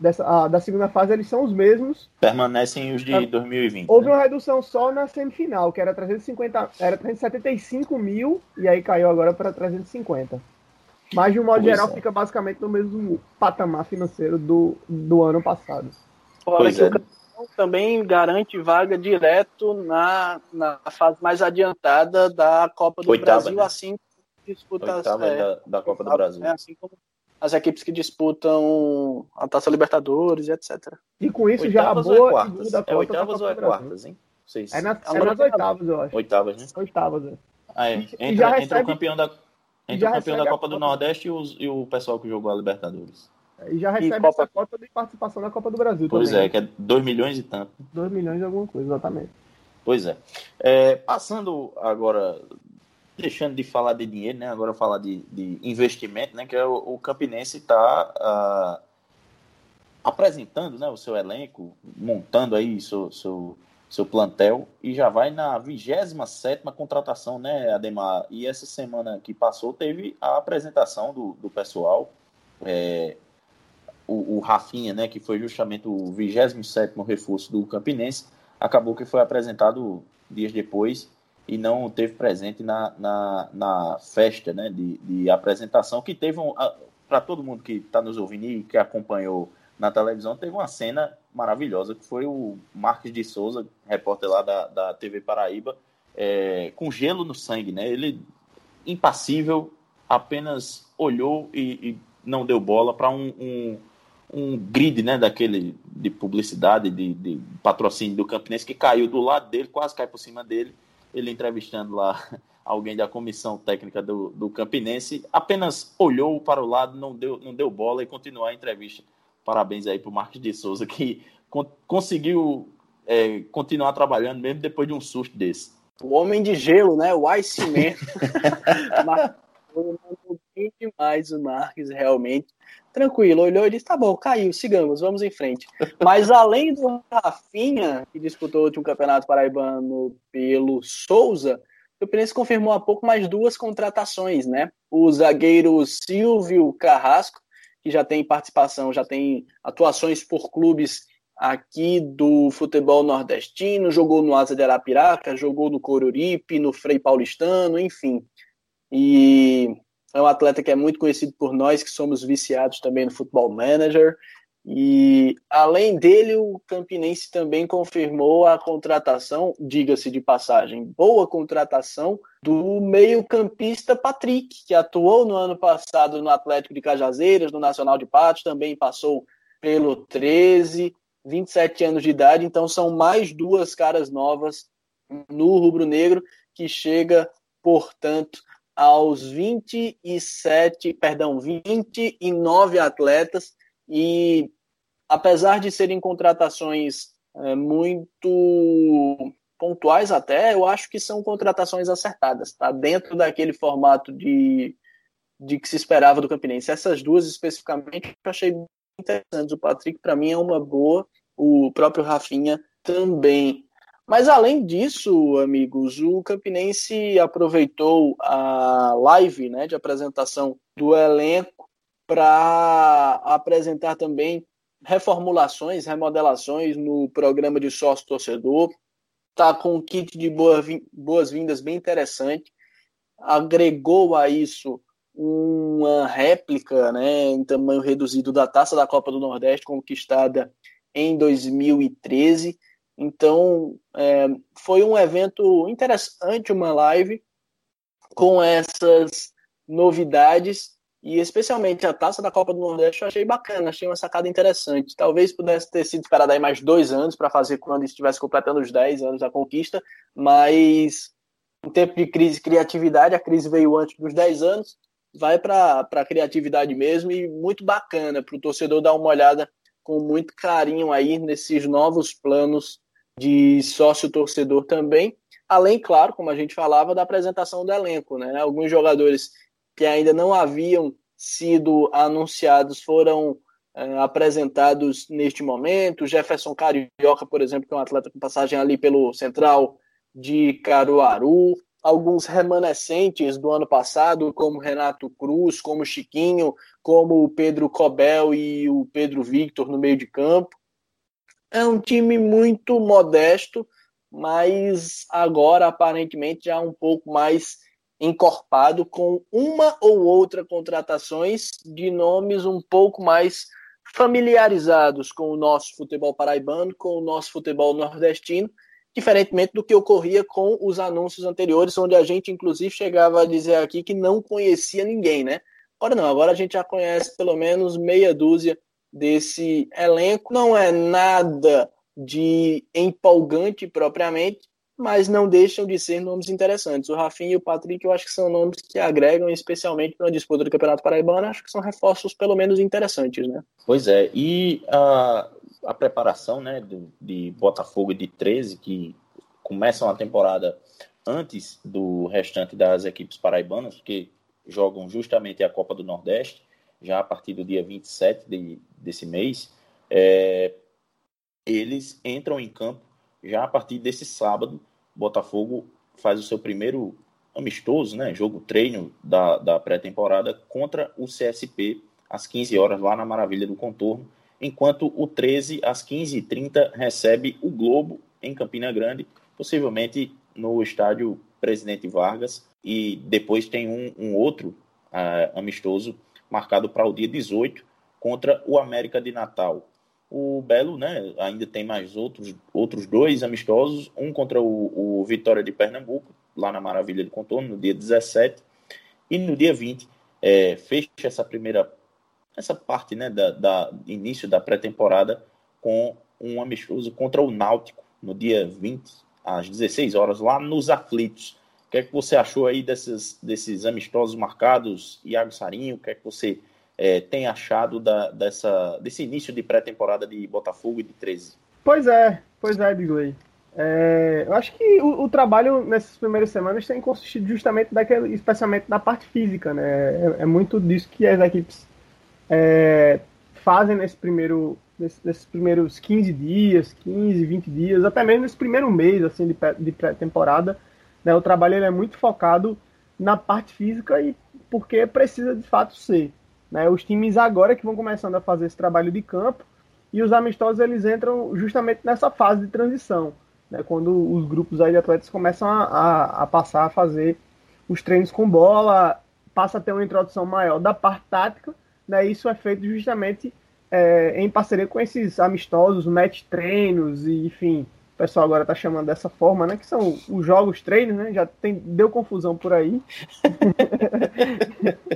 Speaker 3: dessa, a, da segunda fase, eles são os mesmos.
Speaker 1: Permanecem os de 2020.
Speaker 3: Houve né? uma redução só na semifinal, que era 350, era 375 mil, e aí caiu agora para 350. Mas de um modo pois geral, é. fica basicamente no mesmo patamar financeiro do, do ano passado.
Speaker 2: Olha, que é. o também garante vaga direto na, na fase mais adiantada da Copa do Oitava, Brasil, né? assim
Speaker 1: como disputa Oitava é, da, da Copa do Brasil.
Speaker 2: É, assim como as equipes que disputam a Taça Libertadores e etc.
Speaker 3: E com isso oitavas já a boa
Speaker 1: é quartas? Da é oitavas ou é quartas, hein?
Speaker 3: É, na, é nas oitavas, eu acho.
Speaker 1: Oitavas, né?
Speaker 3: Oitavas, é.
Speaker 1: Ah, é. Entra, entra recebe, o campeão da, entra o campeão da Copa do Nordeste e, os, e o pessoal que jogou a Libertadores.
Speaker 3: E já recebe e Copa... essa cota de participação na Copa do Brasil
Speaker 1: pois
Speaker 3: também.
Speaker 1: é, que é 2 milhões e tanto.
Speaker 3: 2 milhões e alguma coisa, exatamente.
Speaker 1: Pois é. é. Passando agora, deixando de falar de dinheiro, né? Agora falar de, de investimento, né? Que é o, o Campinense está uh, ah, apresentando né, o seu elenco, montando aí seu, seu, seu plantel e já vai na 27 contratação, né, Ademar? E essa semana que passou teve a apresentação do, do pessoal. É, o, o Rafinha, né, que foi justamente o 27 reforço do Campinense, acabou que foi apresentado dias depois e não teve presente na, na, na festa né, de, de apresentação, que teve, um, para todo mundo que está nos ouvindo e que acompanhou na televisão, teve uma cena maravilhosa, que foi o Marques de Souza, repórter lá da, da TV Paraíba, é, com gelo no sangue, né? Ele, impassível, apenas olhou e, e não deu bola para um, um um grid, né, daquele de publicidade, de, de, patrocínio do Campinense, que caiu do lado dele, quase cai por cima dele, ele entrevistando lá <laughs> alguém da comissão técnica do, do Campinense, apenas olhou para o lado, não deu, não deu bola e continuou a entrevista. Parabéns aí para o Marcos de Souza, que con conseguiu é, continuar trabalhando mesmo depois de um susto desse.
Speaker 2: O homem de gelo, né? O Ice <laughs> Man. demais o Marques, realmente tranquilo, olhou e disse: tá bom, caiu, sigamos, vamos em frente. <laughs> Mas além do Rafinha, que disputou o último campeonato paraibano pelo Souza, o Campinense confirmou há pouco mais duas contratações, né? O zagueiro Silvio Carrasco, que já tem participação, já tem atuações por clubes aqui do futebol nordestino, jogou no Asa de Arapiraca, jogou no Coruripe, no Frei Paulistano, enfim. E é um atleta que é muito conhecido por nós, que somos viciados também no Futebol Manager. E além dele, o Campinense também confirmou a contratação, diga-se de passagem, boa contratação do meio-campista Patrick, que atuou no ano passado no Atlético de Cajazeiras, no Nacional de Patos, também passou pelo 13, 27 anos de idade, então são mais duas caras novas no rubro-negro que chega, portanto, aos 27, perdão, 29 atletas e apesar de serem contratações é, muito pontuais até, eu acho que são contratações acertadas, tá dentro daquele formato de, de que se esperava do Campinense. Essas duas especificamente eu achei interessantes. O Patrick para mim é uma boa, o próprio Rafinha também. Mas além disso, amigos, o Campinense aproveitou a live né, de apresentação do elenco para apresentar também reformulações, remodelações no programa de sócio torcedor. Está com um kit de boas-vindas bem interessante. Agregou a isso uma réplica né, em tamanho reduzido da taça da Copa do Nordeste conquistada em 2013 então, é, foi um evento interessante, uma live com essas novidades e especialmente a taça da Copa do Nordeste eu achei bacana, achei uma sacada interessante. Talvez pudesse ter sido esperado aí mais dois anos para fazer quando estivesse completando os 10 anos da conquista, mas em tempo de crise, criatividade. A crise veio antes dos 10 anos, vai para a criatividade mesmo e muito bacana para o torcedor dar uma olhada com muito carinho aí nesses novos planos de sócio-torcedor também. Além, claro, como a gente falava, da apresentação do elenco. Né? Alguns jogadores que ainda não haviam sido anunciados foram é, apresentados neste momento. Jefferson Carioca, por exemplo, que é um atleta com passagem ali pelo Central de Caruaru. Alguns remanescentes do ano passado, como Renato Cruz, como Chiquinho, como o Pedro Cobel e o Pedro Victor no meio de campo. É um time muito modesto, mas agora aparentemente já um pouco mais encorpado com uma ou outra contratações de nomes um pouco mais familiarizados com o nosso futebol paraibano, com o nosso futebol nordestino, diferentemente do que ocorria com os anúncios anteriores, onde a gente inclusive chegava a dizer aqui que não conhecia ninguém, né? Agora não, agora a gente já conhece pelo menos meia dúzia desse elenco. Não é nada de empolgante propriamente, mas não deixam de ser nomes interessantes. O Rafinha e o Patrick, eu acho que são nomes que agregam, especialmente uma disputa do Campeonato Paraibano, acho que são reforços pelo menos interessantes, né?
Speaker 1: Pois é, e a, a preparação né, de, de Botafogo e de 13, que começam a temporada antes do restante das equipes paraibanas, que jogam justamente a Copa do Nordeste, já a partir do dia 27 de, desse mês, é, eles entram em campo já a partir desse sábado. Botafogo faz o seu primeiro amistoso, né, jogo treino da, da pré-temporada contra o CSP às 15 horas lá na Maravilha do Contorno, enquanto o 13 às 15h30 recebe o Globo em Campina Grande, possivelmente no estádio Presidente Vargas, e depois tem um, um outro uh, amistoso marcado para o dia 18 contra o América de Natal. O Belo né, ainda tem mais outros, outros dois amistosos, um contra o, o Vitória de Pernambuco, lá na Maravilha do Contorno, no dia 17, e no dia 20 é, fecha essa primeira essa parte né, da, da início da pré-temporada com um amistoso contra o Náutico no dia 20, às 16 horas, lá nos Aflitos. Que é que você achou aí desses, desses amistosos marcados, Iago Sarinho? O que é que você é, tem achado da, dessa, desse início de pré-temporada de Botafogo e de 13?
Speaker 3: Pois é, pois é, Bigley. É, eu acho que o, o, trabalho nessas primeiras semanas tem consistido justamente daquele, especialmente da parte física, né? É, é muito disso que as equipes é, fazem nesse primeiro, nesse, nesses primeiros 15 dias, 15, 20 dias, até mesmo nesse primeiro mês assim, de, de pré-temporada. Né, o trabalho ele é muito focado na parte física e porque precisa de fato ser. Né, os times agora que vão começando a fazer esse trabalho de campo e os amistosos eles entram justamente nessa fase de transição, né, quando os grupos aí de atletas começam a, a, a passar a fazer os treinos com bola, passa a ter uma introdução maior da parte tática né, isso é feito justamente é, em parceria com esses amistosos, match treinos e enfim, o pessoal agora está chamando dessa forma, né? Que são os jogos treinos, né? Já tem, deu confusão por aí. <laughs>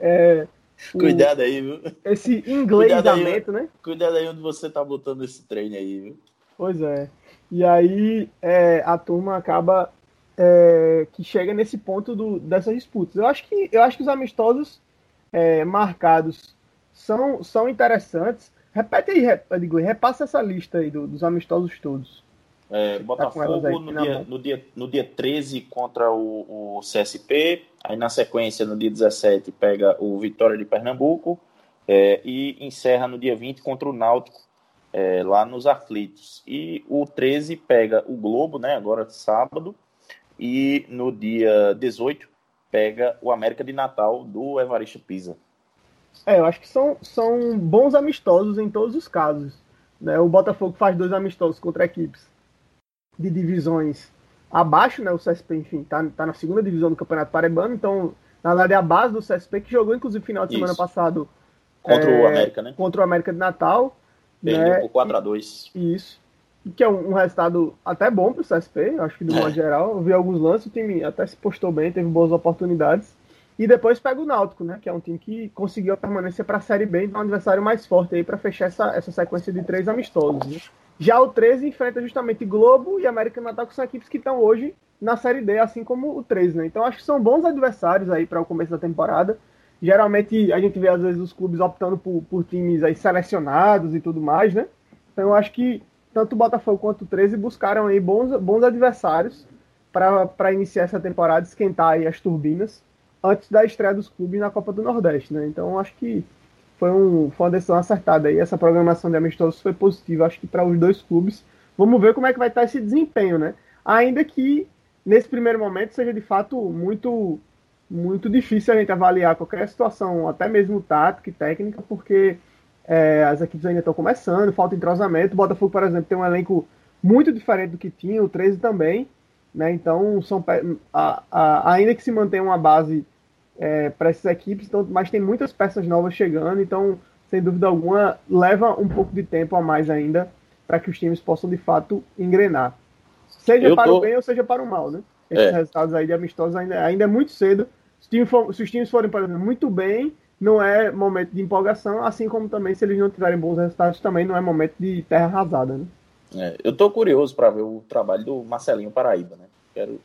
Speaker 1: é, Cuidado aí, viu?
Speaker 3: Esse inglesamento, né?
Speaker 1: Cuidado aí onde você tá botando esse treino aí, viu?
Speaker 3: Pois é. E aí é, a turma acaba é, que chega nesse ponto do, dessas disputas. Eu acho que eu acho que os amistosos é, marcados são, são interessantes. Repete aí, digo, repassa essa lista aí do, dos amistosos todos.
Speaker 1: É, tá Botafogo tá no, dia, no, dia, no dia 13 contra o, o, CSP, aí na sequência no dia 17 pega o Vitória de Pernambuco é, e encerra no dia 20 contra o Náutico é, lá nos Aflitos. E o 13 pega o Globo, né, agora sábado, e no dia 18 pega o América de Natal do Evaristo Pisa.
Speaker 3: É, eu acho que são, são bons amistosos em todos os casos. Né? O Botafogo faz dois amistosos contra equipes de divisões abaixo, né? O CSP, enfim, tá, tá na segunda divisão do Campeonato Paraibano, então, na verdade, é a base do CSP, que jogou, inclusive, final de semana Isso. passado.
Speaker 1: Contra é, o América, né?
Speaker 3: Contra o América de Natal.
Speaker 1: Perdeu né? por 4x2.
Speaker 3: Isso que é um, um, resultado até bom para o CSP, acho que do é. modo geral. Eu vi alguns lances, o time até se postou bem, teve boas oportunidades. E depois pega o Náutico, né? Que é um time que conseguiu a permanência para a Série B, então é um adversário mais forte aí para fechar essa, essa sequência de três amistosos. Né? Já o 13 enfrenta justamente Globo e América Natal, que são equipes que estão hoje na Série D, assim como o 13, né? Então acho que são bons adversários aí para o começo da temporada. Geralmente a gente vê às vezes os clubes optando por, por times aí selecionados e tudo mais, né? Então acho que tanto o Botafogo quanto o 13 buscaram aí bons, bons adversários para iniciar essa temporada, esquentar aí as turbinas antes da estreia dos clubes na Copa do Nordeste, né? Então acho que foi, um, foi uma decisão acertada aí. Essa programação de amistosos foi positiva, acho que para os dois clubes. Vamos ver como é que vai estar esse desempenho, né? Ainda que nesse primeiro momento seja de fato muito muito difícil a gente avaliar qualquer situação, até mesmo tática e técnica, porque é, as equipes ainda estão começando, falta entrosamento. O Botafogo, por exemplo, tem um elenco muito diferente do que tinha, o 13 também. Né? Então, são, a, a, ainda que se mantenha uma base é, para essas equipes, então, mas tem muitas peças novas chegando, então, sem dúvida alguma, leva um pouco de tempo a mais ainda para que os times possam de fato engrenar. Seja Eu para tô... o bem ou seja para o mal, né? Esses é. resultados aí de amistosos ainda, ainda é muito cedo. Se, for, se os times forem, por exemplo, muito bem, não é momento de empolgação, assim como também se eles não tiverem bons resultados, também não é momento de terra arrasada, né?
Speaker 1: É, eu estou curioso para ver o trabalho do Marcelinho Paraíba, né? Quero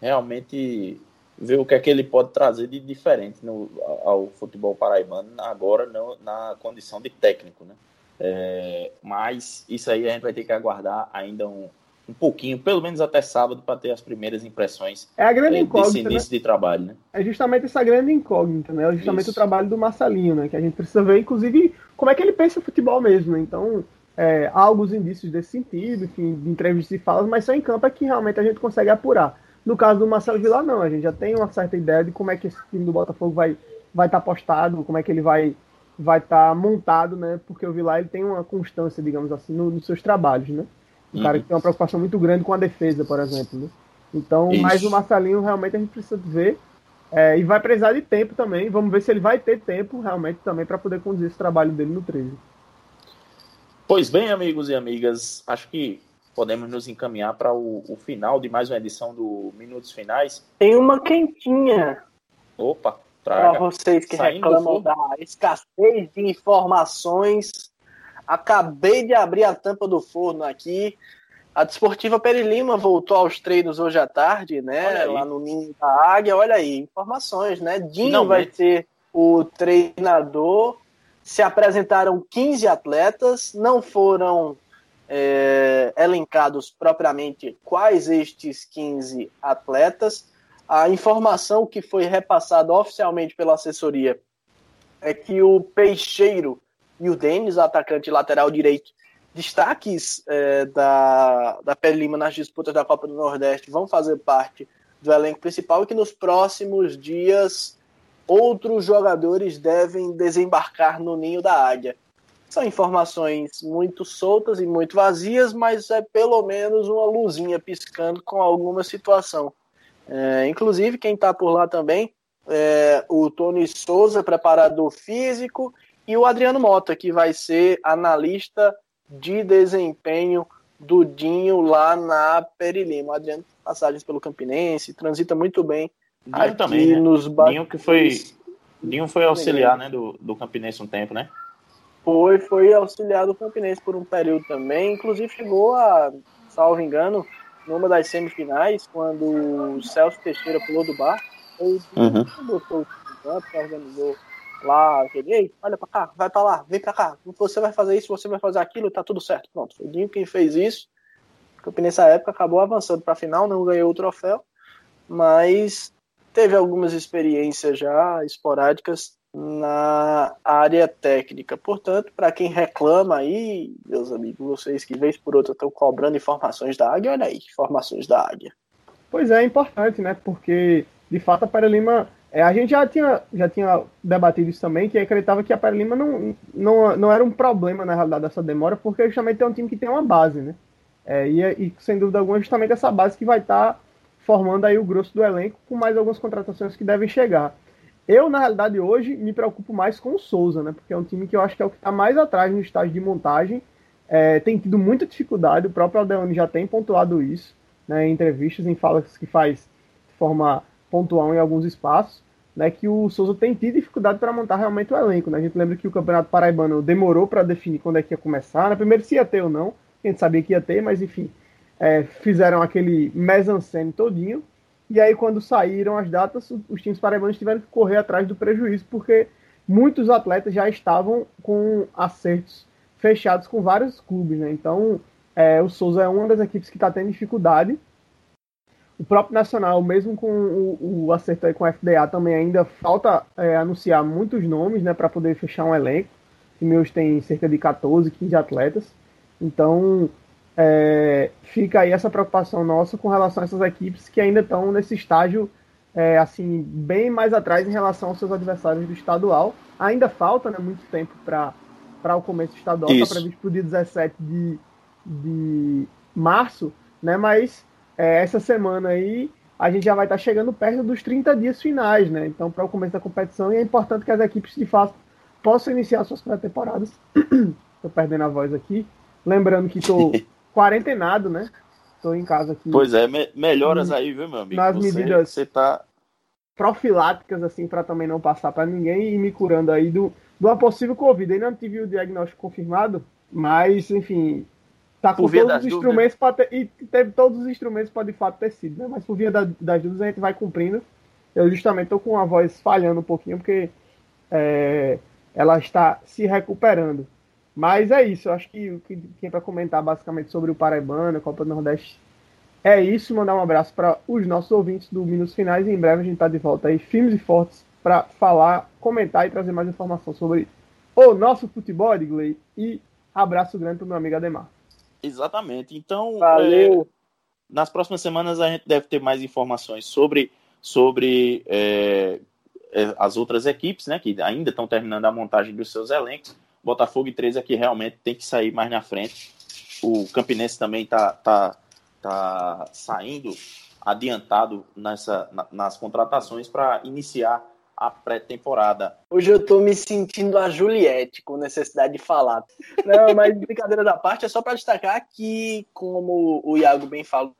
Speaker 1: realmente ver o que é que ele pode trazer de diferente no, ao futebol paraibano agora não, na condição de técnico, né? É, mas isso aí a gente vai ter que aguardar ainda um, um pouquinho, pelo menos até sábado, para ter as primeiras impressões
Speaker 3: é a grande é, desse
Speaker 1: início né? de trabalho. Né?
Speaker 3: É justamente essa grande incógnita, né? É justamente Isso. o trabalho do Marcelinho, né? Que a gente precisa ver, inclusive, como é que ele pensa o futebol mesmo. Né? Então, é, há alguns indícios desse sentido, enfim, de entrevistas e falas, mas só em campo é que realmente a gente consegue apurar. No caso do Marcelo Vilar, não. A gente já tem uma certa ideia de como é que esse time do Botafogo vai vai estar tá postado, como é que ele vai vai estar tá montado, né? Porque o Vilar ele tem uma constância, digamos assim, no, nos seus trabalhos, né? Um cara que tem uma preocupação muito grande com a defesa, por exemplo. Né? Então, Isso. mas o Marcelinho realmente a gente precisa ver. É, e vai precisar de tempo também. Vamos ver se ele vai ter tempo realmente também para poder conduzir esse trabalho dele no 13.
Speaker 1: Pois bem, amigos e amigas, acho que podemos nos encaminhar para o, o, final de mais uma edição do Minutos Finais.
Speaker 2: Tem uma quentinha.
Speaker 1: Opa.
Speaker 2: Para vocês que Saindo reclamam da escassez de informações Acabei de abrir a tampa do forno aqui. A Desportiva Peri Lima voltou aos treinos hoje à tarde, né? Lá no Ninho da Águia. Olha aí, informações, né? Dinho vai ser o treinador. Se apresentaram 15 atletas, não foram é, elencados propriamente quais estes 15 atletas. A informação que foi repassada oficialmente pela assessoria é que o Peixeiro e o Denis, atacante lateral direito, destaques é, da, da Pele Lima nas disputas da Copa do Nordeste vão fazer parte do elenco principal e que nos próximos dias outros jogadores devem desembarcar no ninho da águia. São informações muito soltas e muito vazias, mas é pelo menos uma luzinha piscando com alguma situação. É, inclusive, quem está por lá também é o Tony Souza, preparador físico, e o Adriano Mota, que vai ser analista de desempenho do Dinho lá na Perilima. O Adriano, passagens pelo Campinense, transita muito bem
Speaker 1: Dinho aqui também, né? nos Dinho que foi Dinho foi auxiliar, né, do, do Campinense um tempo, né?
Speaker 2: Foi, foi auxiliar do Campinense por um período também, inclusive chegou a, salvo engano, numa das semifinais, quando o Celso Teixeira pulou do bar, ele uhum. botou o campo, organizou lá, ei, olha pra cá, vai pra lá, vem pra cá, você vai fazer isso, você vai fazer aquilo, tá tudo certo. Pronto, foi Dinho quem fez isso. O Campinense nessa época acabou avançando pra final, não ganhou o troféu, mas teve algumas experiências já esporádicas na área técnica. Portanto, para quem reclama aí, meus amigos, vocês que vez por outra estão cobrando informações da Águia, olha aí, informações da Águia.
Speaker 3: Pois é, é importante, né? Porque de fato a Pera Lima é, a gente já tinha, já tinha debatido isso também, que acreditava que a Pere Lima não, não, não era um problema na realidade dessa demora, porque justamente é um time que tem uma base, né? É, e, e, sem dúvida alguma, justamente essa base que vai estar tá formando aí o grosso do elenco, com mais algumas contratações que devem chegar. Eu, na realidade, hoje me preocupo mais com o Souza, né? Porque é um time que eu acho que é o que está mais atrás no estágio de montagem. É, tem tido muita dificuldade, o próprio Aldeone já tem pontuado isso né, em entrevistas, em falas que faz de forma pontual em alguns espaços né, que o Souza tem tido dificuldade para montar realmente o elenco. Né? A gente lembra que o Campeonato Paraibano demorou para definir quando é que ia começar. Né? Primeiro se ia ter ou não, a gente sabia que ia ter, mas enfim. é, fizeram aquele mise-en-scène todinho, e aí quando saíram as datas, os times paraibanos tiveram que correr atrás do prejuízo, porque muitos atletas já estavam com acertos fechados com vários clubes, né? Então, é, o Souza é uma das equipes que está tendo dificuldade. O próprio Nacional, mesmo com o, o acerto aí com o FDA, também ainda falta é, anunciar muitos nomes, né, para poder fechar um elenco. O meus tem cerca de 14, 15 atletas. Então, é, fica aí essa preocupação nossa com relação a essas equipes que ainda estão nesse estágio é, assim bem mais atrás em relação aos seus adversários do estadual. Ainda falta né, muito tempo para o começo estadual, está previsto para o dia 17 de, de março, né, mas é, essa semana aí a gente já vai estar tá chegando perto dos 30 dias finais, né? Então, para o começo da competição, e é importante que as equipes de fato possam iniciar suas pré-temporadas. <clears throat> Estou perdendo a voz aqui. Lembrando que estou <laughs> quarentenado, né? Estou em casa aqui.
Speaker 1: Pois é, me melhoras aí, viu, meu amigo?
Speaker 3: Nas você, medidas você tá... profiláticas, assim, para também não passar para ninguém e me curando aí do, do uma possível Covid. Ainda não tive o diagnóstico confirmado, mas, enfim, tá com todos os instrumentos ter, e teve todos os instrumentos para de fato ter sido, né? Mas por via da, das dúvidas a gente vai cumprindo. Eu justamente estou com a voz falhando um pouquinho, porque é, ela está se recuperando. Mas é isso, eu acho que o que tem para comentar basicamente sobre o Paraibano, a Copa do Nordeste, é isso. Mandar um abraço para os nossos ouvintes do Minutos Finais. E em breve a gente está de volta aí, firmes e fortes, para falar, comentar e trazer mais informação sobre o nosso futebol, Edgley. E abraço grande para o meu amigo Ademar.
Speaker 1: Exatamente. Então,
Speaker 2: Valeu. É,
Speaker 1: nas próximas semanas a gente deve ter mais informações sobre, sobre é, é as outras equipes, né, que ainda estão terminando a montagem dos seus elencos Botafogo e 13 aqui realmente tem que sair mais na frente. O Campinense também está tá, tá saindo adiantado nessa, nas contratações para iniciar a pré-temporada.
Speaker 2: Hoje eu estou me sentindo a Juliette, com necessidade de falar. Não, mas <laughs> brincadeira da parte, é só para destacar que, como o Iago bem falou,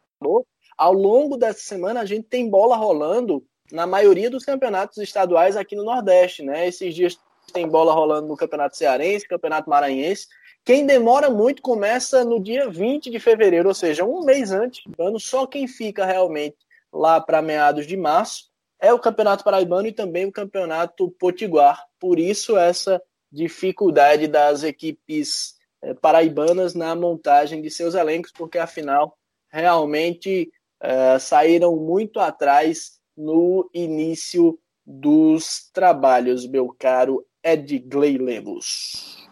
Speaker 2: ao longo dessa semana a gente tem bola rolando na maioria dos campeonatos estaduais aqui no Nordeste, né? Esses dias tem bola rolando no Campeonato Cearense, Campeonato Maranhense. Quem demora muito começa no dia 20 de fevereiro, ou seja, um mês antes do ano. Só quem fica realmente lá para meados de março é o Campeonato Paraibano e também o Campeonato Potiguar. Por isso, essa dificuldade das equipes eh, paraibanas na montagem de seus elencos, porque afinal, realmente eh, saíram muito atrás no início dos trabalhos, meu caro Edgley Lemos.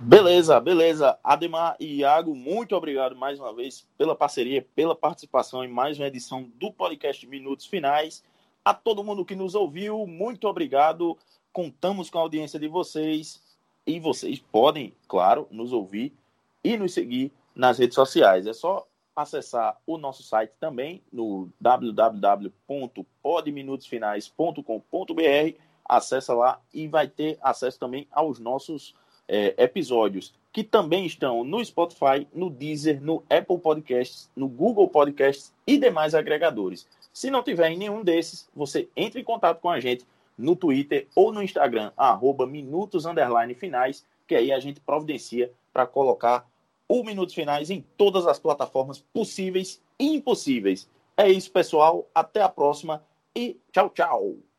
Speaker 1: Beleza, beleza. Ademar e Iago, muito obrigado mais uma vez pela parceria, pela participação em mais uma edição do podcast Minutos Finais. A todo mundo que nos ouviu, muito obrigado. Contamos com a audiência de vocês e vocês podem, claro, nos ouvir e nos seguir nas redes sociais. É só acessar o nosso site também no www.podminutosfinais.com.br acessa lá e vai ter acesso também aos nossos é, episódios, que também estão no Spotify, no Deezer, no Apple Podcasts, no Google Podcasts e demais agregadores. Se não tiver em nenhum desses, você entre em contato com a gente no Twitter ou no Instagram, arroba minutos finais, que aí a gente providencia para colocar o Minutos Finais em todas as plataformas possíveis e impossíveis. É isso, pessoal. Até a próxima e tchau, tchau.